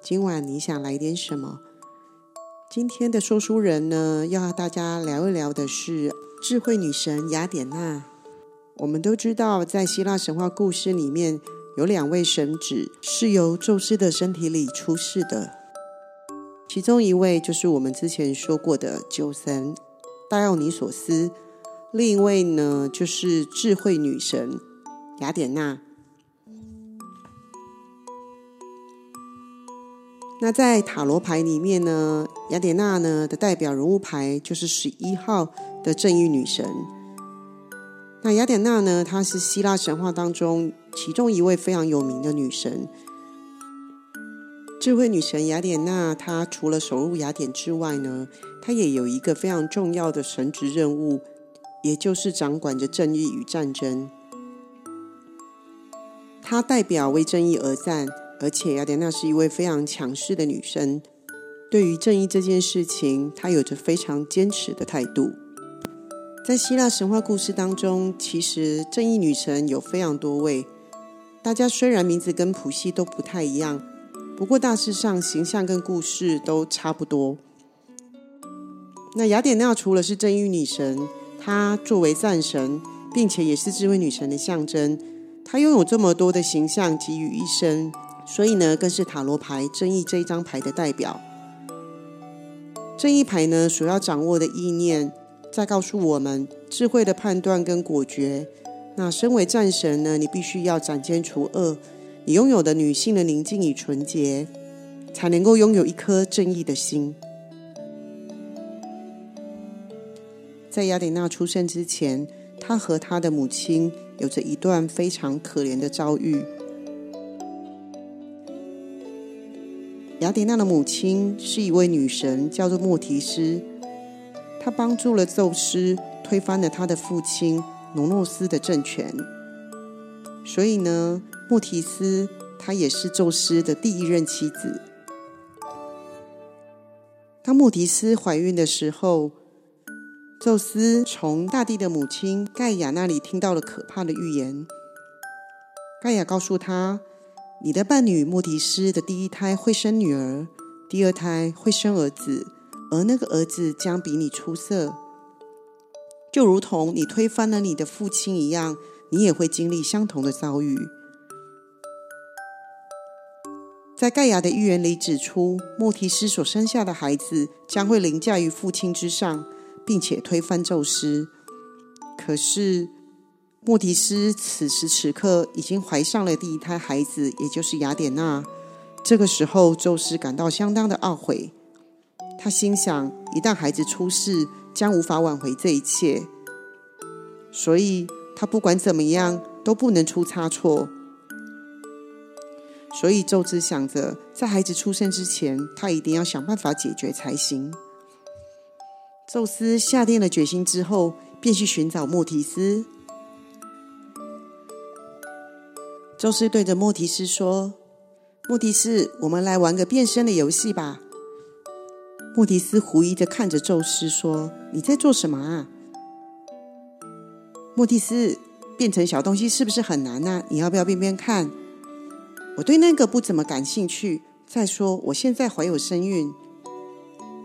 今晚你想来点什么？今天的说书人呢，要和大家聊一聊的是智慧女神雅典娜。我们都知道，在希腊神话故事里面，有两位神子是由宙斯的身体里出世的，其中一位就是我们之前说过的酒神戴奥尼索斯，另一位呢就是智慧女神雅典娜。那在塔罗牌里面呢，雅典娜呢的代表人物牌就是十一号的正义女神。那雅典娜呢，她是希腊神话当中其中一位非常有名的女神。智慧女神雅典娜，她除了守护雅典之外呢，她也有一个非常重要的神职任务，也就是掌管着正义与战争。她代表为正义而战。而且雅典娜是一位非常强势的女生，对于正义这件事情，她有着非常坚持的态度。在希腊神话故事当中，其实正义女神有非常多位，大家虽然名字跟普希都不太一样，不过大致上形象跟故事都差不多。那雅典娜除了是正义女神，她作为战神，并且也是智慧女神的象征，她拥有这么多的形象集于一身。所以呢，更是塔罗牌正义这一张牌的代表。正义牌呢，所要掌握的意念，在告诉我们智慧的判断跟果决。那身为战神呢，你必须要斩奸除恶，你拥有的女性的宁静与纯洁，才能够拥有一颗正义的心。在雅典娜出生之前，她和她的母亲有着一段非常可怜的遭遇。雅典娜的母亲是一位女神，叫做莫提斯。她帮助了宙斯推翻了他的父亲努诺斯的政权。所以呢，莫提斯她也是宙斯的第一任妻子。当莫提斯怀孕的时候，宙斯从大地的母亲盖亚那里听到了可怕的预言。盖亚告诉他。你的伴侣莫提斯的第一胎会生女儿，第二胎会生儿子，而那个儿子将比你出色，就如同你推翻了你的父亲一样，你也会经历相同的遭遇。在盖亚的预言里指出，莫提斯所生下的孩子将会凌驾于父亲之上，并且推翻宙斯。可是。莫提斯此时此刻已经怀上了第一胎孩子，也就是雅典娜。这个时候，宙斯感到相当的懊悔。他心想，一旦孩子出世，将无法挽回这一切，所以他不管怎么样都不能出差错。所以，宙斯想着，在孩子出生之前，他一定要想办法解决才行。宙斯下定了决心之后，便去寻找莫提斯。宙斯对着莫提斯说：“莫提斯，我们来玩个变身的游戏吧。”莫提斯狐疑的看着宙斯说：“你在做什么啊？”莫提斯，变成小东西是不是很难呢？你要不要变变看？我对那个不怎么感兴趣。再说，我现在怀有身孕。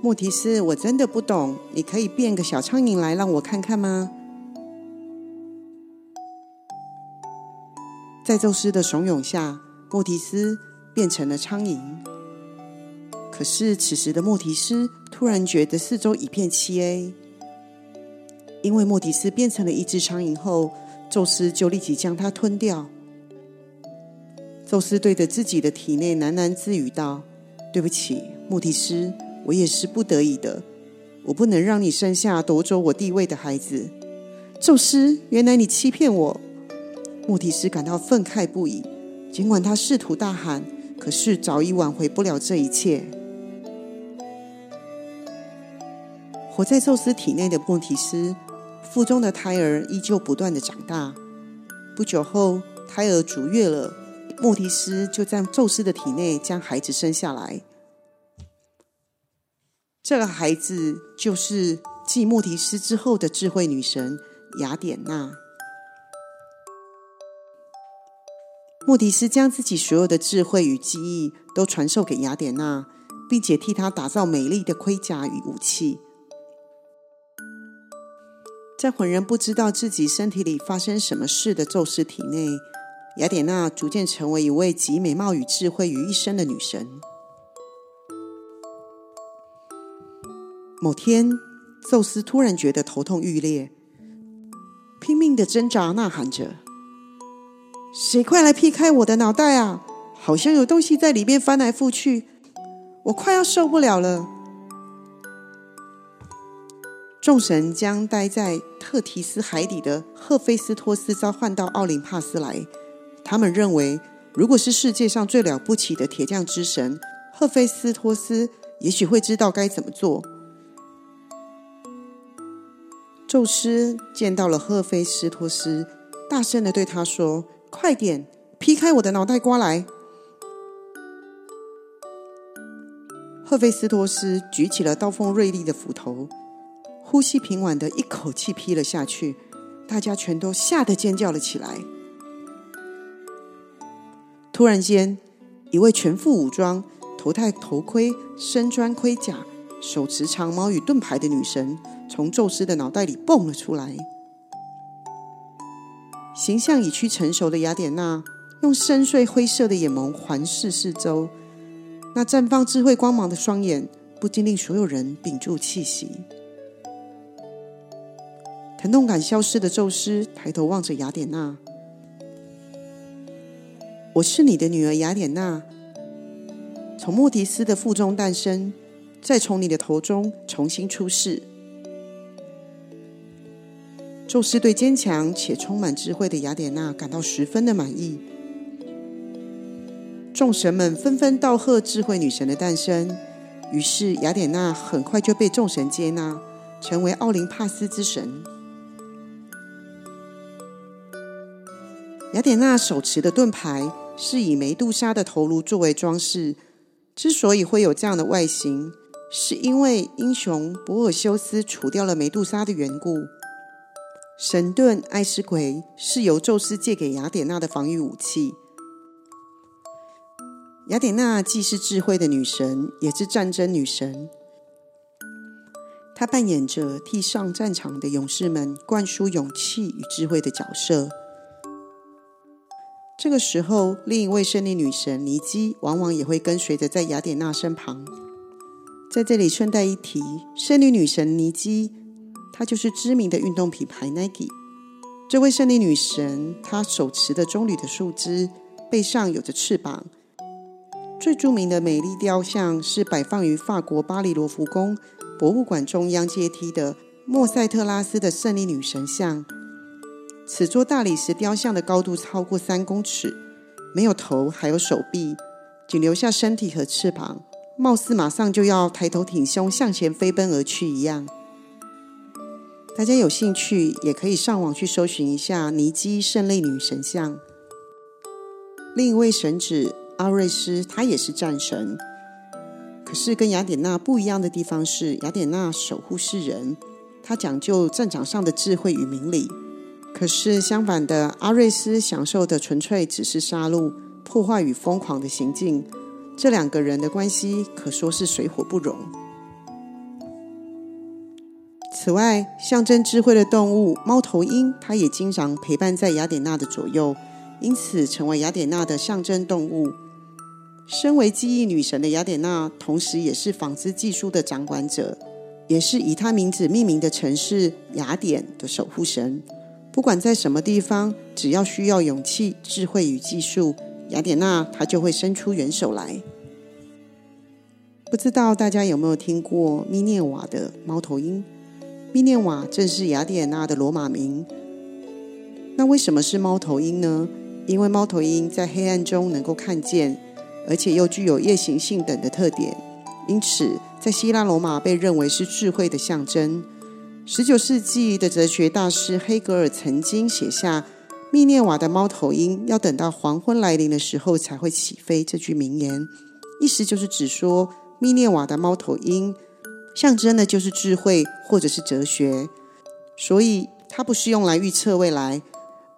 莫提斯，我真的不懂，你可以变个小苍蝇来让我看看吗？在宙斯的怂恿下，莫提斯变成了苍蝇。可是此时的莫提斯突然觉得四周一片漆黑，因为莫提斯变成了一只苍蝇后，宙斯就立即将它吞掉。宙斯对着自己的体内喃喃自语道：“对不起，莫提斯，我也是不得已的，我不能让你生下夺走我地位的孩子。”宙斯，原来你欺骗我！莫提斯感到愤慨不已，尽管他试图大喊，可是早已挽回不了这一切。活在宙斯体内的莫提斯，腹中的胎儿依旧不断的长大。不久后，胎儿足月了，莫提斯就在宙斯的体内将孩子生下来。这个孩子就是继莫提斯之后的智慧女神雅典娜。莫迪斯将自己所有的智慧与记忆都传授给雅典娜，并且替她打造美丽的盔甲与武器。在浑然不知道自己身体里发生什么事的宙斯体内，雅典娜逐渐成为一位集美貌与智慧于一身的女神。某天，宙斯突然觉得头痛欲裂，拼命的挣扎，呐喊着。谁快来劈开我的脑袋啊！好像有东西在里面翻来覆去，我快要受不了了。众神将待在特提斯海底的赫菲斯托斯召唤到奥林帕斯来。他们认为，如果是世界上最了不起的铁匠之神赫菲斯托斯，也许会知道该怎么做。宙斯见到了赫菲斯托斯，大声的对他说。快点劈开我的脑袋瓜来！赫菲斯托斯举起了刀锋锐利的斧头，呼吸平稳的一口气劈了下去，大家全都吓得尖叫了起来。突然间，一位全副武装、头戴头盔、身穿盔甲、手持长矛与盾牌的女神，从宙斯的脑袋里蹦了出来。形象已趋成熟的雅典娜，用深邃灰色的眼眸环视四周，那绽放智慧光芒的双眼，不禁令所有人屏住气息。疼痛感消失的宙斯抬头望着雅典娜：“我是你的女儿雅典娜，从莫迪斯的腹中诞生，再从你的头中重新出世。”宙斯对坚强且充满智慧的雅典娜感到十分的满意。众神们纷纷道贺智慧女神的诞生，于是雅典娜很快就被众神接纳，成为奥林帕斯之神。雅典娜手持的盾牌是以梅杜莎的头颅作为装饰，之所以会有这样的外形，是因为英雄博尔修斯除掉了梅杜莎的缘故。神盾爱斯魁是由宙斯借给雅典娜的防御武器。雅典娜既是智慧的女神，也是战争女神。她扮演着替上战场的勇士们灌输勇气与智慧的角色。这个时候，另一位胜利女神尼基往往也会跟随着在雅典娜身旁。在这里顺带一提，胜利女神尼基。她就是知名的运动品牌 Nike。这位胜利女神，她手持的棕榈的树枝，背上有着翅膀。最著名的美丽雕像是摆放于法国巴黎罗浮宫博物馆中央阶梯的莫塞特拉斯的胜利女神像。此座大理石雕像的高度超过三公尺，没有头，还有手臂，仅留下身体和翅膀，貌似马上就要抬头挺胸向前飞奔而去一样。大家有兴趣也可以上网去搜寻一下尼基胜利女神像。另一位神指阿瑞斯，他也是战神，可是跟雅典娜不一样的地方是，雅典娜守护世人，他讲究战场上的智慧与明理；可是相反的，阿瑞斯享受的纯粹只是杀戮、破坏与疯狂的行径。这两个人的关系可说是水火不容。此外，象征智慧的动物猫头鹰，它也经常陪伴在雅典娜的左右，因此成为雅典娜的象征动物。身为记忆女神的雅典娜，同时也是纺织技术的掌管者，也是以她名字命名的城市雅典的守护神。不管在什么地方，只要需要勇气、智慧与技术，雅典娜她就会伸出援手来。不知道大家有没有听过密涅瓦的猫头鹰？密涅瓦正是雅典娜的罗马名。那为什么是猫头鹰呢？因为猫头鹰在黑暗中能够看见，而且又具有夜行性等的特点，因此在希腊罗马被认为是智慧的象征。十九世纪的哲学大师黑格尔曾经写下“密涅瓦的猫头鹰要等到黄昏来临的时候才会起飞”这句名言，意思就是指说密涅瓦的猫头鹰象征的就是智慧或者是哲学，所以它不是用来预测未来，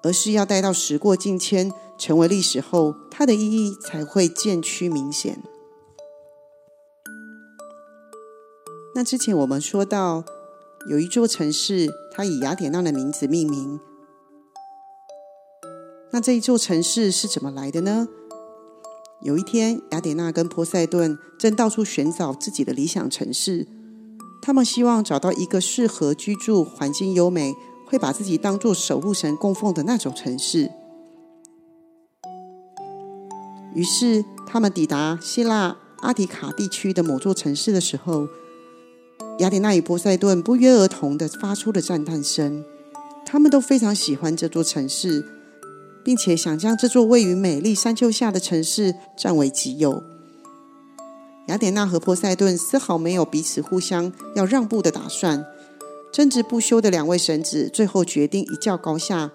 而是要待到时过境迁成为历史后，它的意义才会渐趋明显。那之前我们说到，有一座城市，它以雅典娜的名字命名。那这一座城市是怎么来的呢？有一天，雅典娜跟波塞顿正到处寻找自己的理想城市，他们希望找到一个适合居住、环境优美、会把自己当做守护神供奉的那种城市。于是，他们抵达希腊阿提卡地区的某座城市的时候。雅典娜与波塞顿不约而同的发出了赞叹声，他们都非常喜欢这座城市，并且想将这座位于美丽山丘下的城市占为己有。雅典娜和波塞顿丝毫没有彼此互相要让步的打算，争执不休的两位神子最后决定一较高下，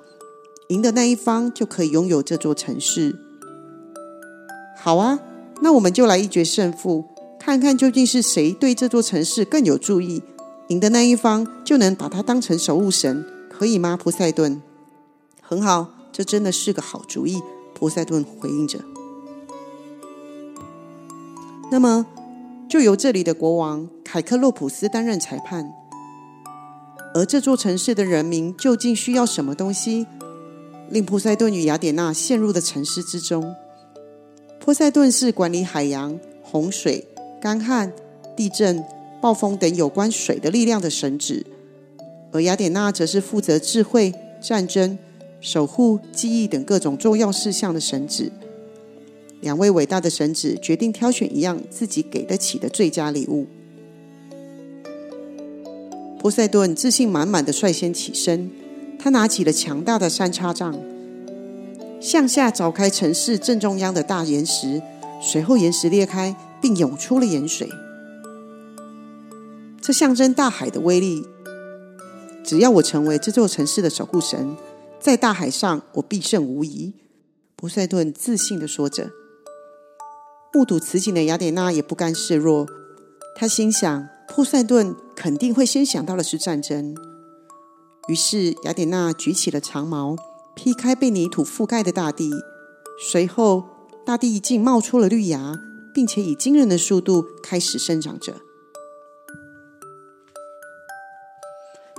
赢的那一方就可以拥有这座城市。好啊，那我们就来一决胜负。看看究竟是谁对这座城市更有注意，赢的那一方就能把它当成守护神，可以吗？波塞顿，很好，这真的是个好主意。波塞顿回应着。那么，就由这里的国王凯克洛普斯担任裁判。而这座城市的人民究竟需要什么东西，令波塞顿与雅典娜陷入的沉思之中？波塞顿是管理海洋、洪水。干旱、地震、暴风等有关水的力量的神旨，而雅典娜则是负责智慧、战争、守护、记忆等各种重要事项的神旨。两位伟大的神子决定挑选一样自己给得起的最佳礼物。波塞顿自信满满的率先起身，他拿起了强大的三叉杖，向下凿开城市正中央的大岩石，随后岩石裂开。并涌出了盐水，这象征大海的威力。只要我成为这座城市的守护神，在大海上我必胜无疑。波塞顿自信的说着。目睹此景的雅典娜也不甘示弱，她心想：波塞顿肯定会先想到的是战争。于是，雅典娜举起了长矛，劈开被泥土覆盖的大地，随后大地竟冒出了绿芽。并且以惊人的速度开始生长着。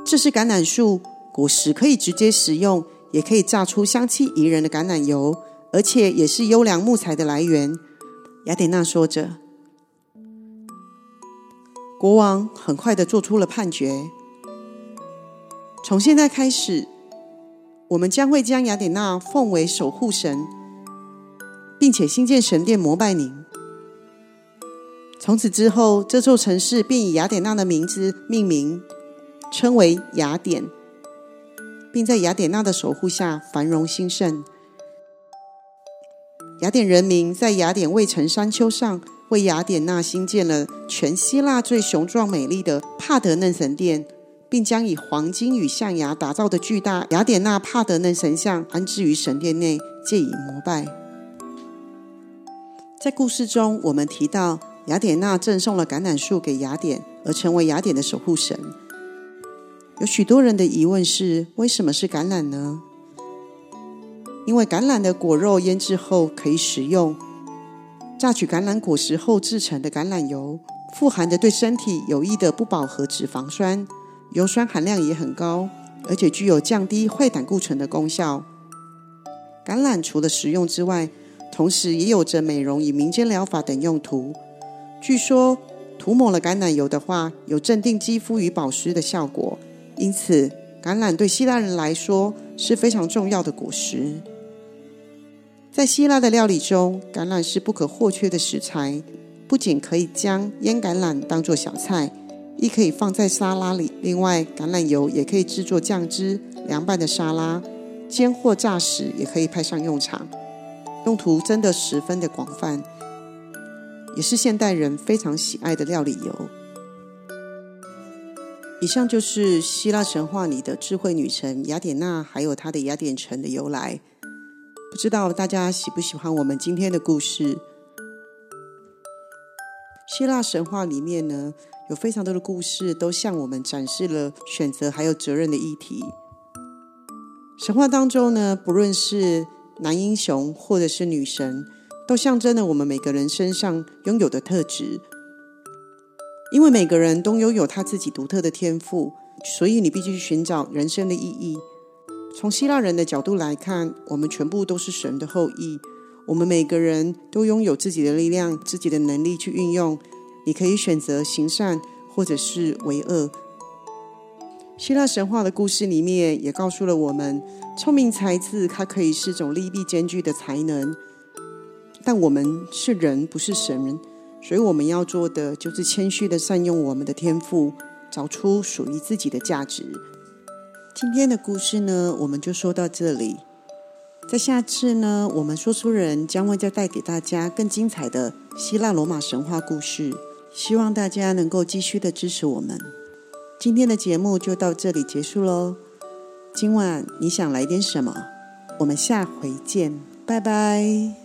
这是橄榄树果实，可以直接食用，也可以榨出香气宜人的橄榄油，而且也是优良木材的来源。雅典娜说着。国王很快的做出了判决：从现在开始，我们将会将雅典娜奉为守护神，并且新建神殿膜拜您。从此之后，这座城市便以雅典娜的名字命名，称为雅典，并在雅典娜的守护下繁荣兴盛。雅典人民在雅典卫城山丘上为雅典娜兴建了全希腊最雄壮美丽的帕德嫩神殿，并将以黄金与象牙打造的巨大雅典娜帕德嫩神像安置于神殿内，借以膜拜。在故事中，我们提到。雅典娜赠送了橄榄树给雅典，而成为雅典的守护神。有许多人的疑问是：为什么是橄榄呢？因为橄榄的果肉腌制后可以食用，榨取橄榄果实后制成的橄榄油，富含着对身体有益的不饱和脂肪酸，油酸含量也很高，而且具有降低坏胆固醇的功效。橄榄除了食用之外，同时也有着美容与民间疗法等用途。据说涂抹了橄榄油的话，有镇定肌肤与保湿的效果。因此，橄榄对希腊人来说是非常重要的果实。在希腊的料理中，橄榄是不可或缺的食材。不仅可以将腌橄榄当做小菜，亦可以放在沙拉里。另外，橄榄油也可以制作酱汁、凉拌的沙拉、煎或炸时也可以派上用场，用途真的十分的广泛。也是现代人非常喜爱的料理油。以上就是希腊神话里的智慧女神雅典娜，还有她的雅典城的由来。不知道大家喜不喜欢我们今天的故事？希腊神话里面呢，有非常多的故事，都向我们展示了选择还有责任的议题。神话当中呢，不论是男英雄或者是女神，都象征了我们每个人身上拥有的特质。因为每个人都拥有他自己独特的天赋，所以你必须寻找人生的意义。从希腊人的角度来看，我们全部都是神的后裔。我们每个人都拥有自己的力量、自己的能力去运用。你可以选择行善，或者是为恶。希腊神话的故事里面也告诉了我们，聪明才智它可以是种利弊兼具的才能。但我们是人，不是神。所以我们要做的就是谦虚的善用我们的天赋，找出属于自己的价值。今天的故事呢，我们就说到这里。在下次呢，我们说书人将会再带给大家更精彩的希腊罗马神话故事。希望大家能够继续的支持我们。今天的节目就到这里结束喽。今晚你想来点什么？我们下回见，拜拜。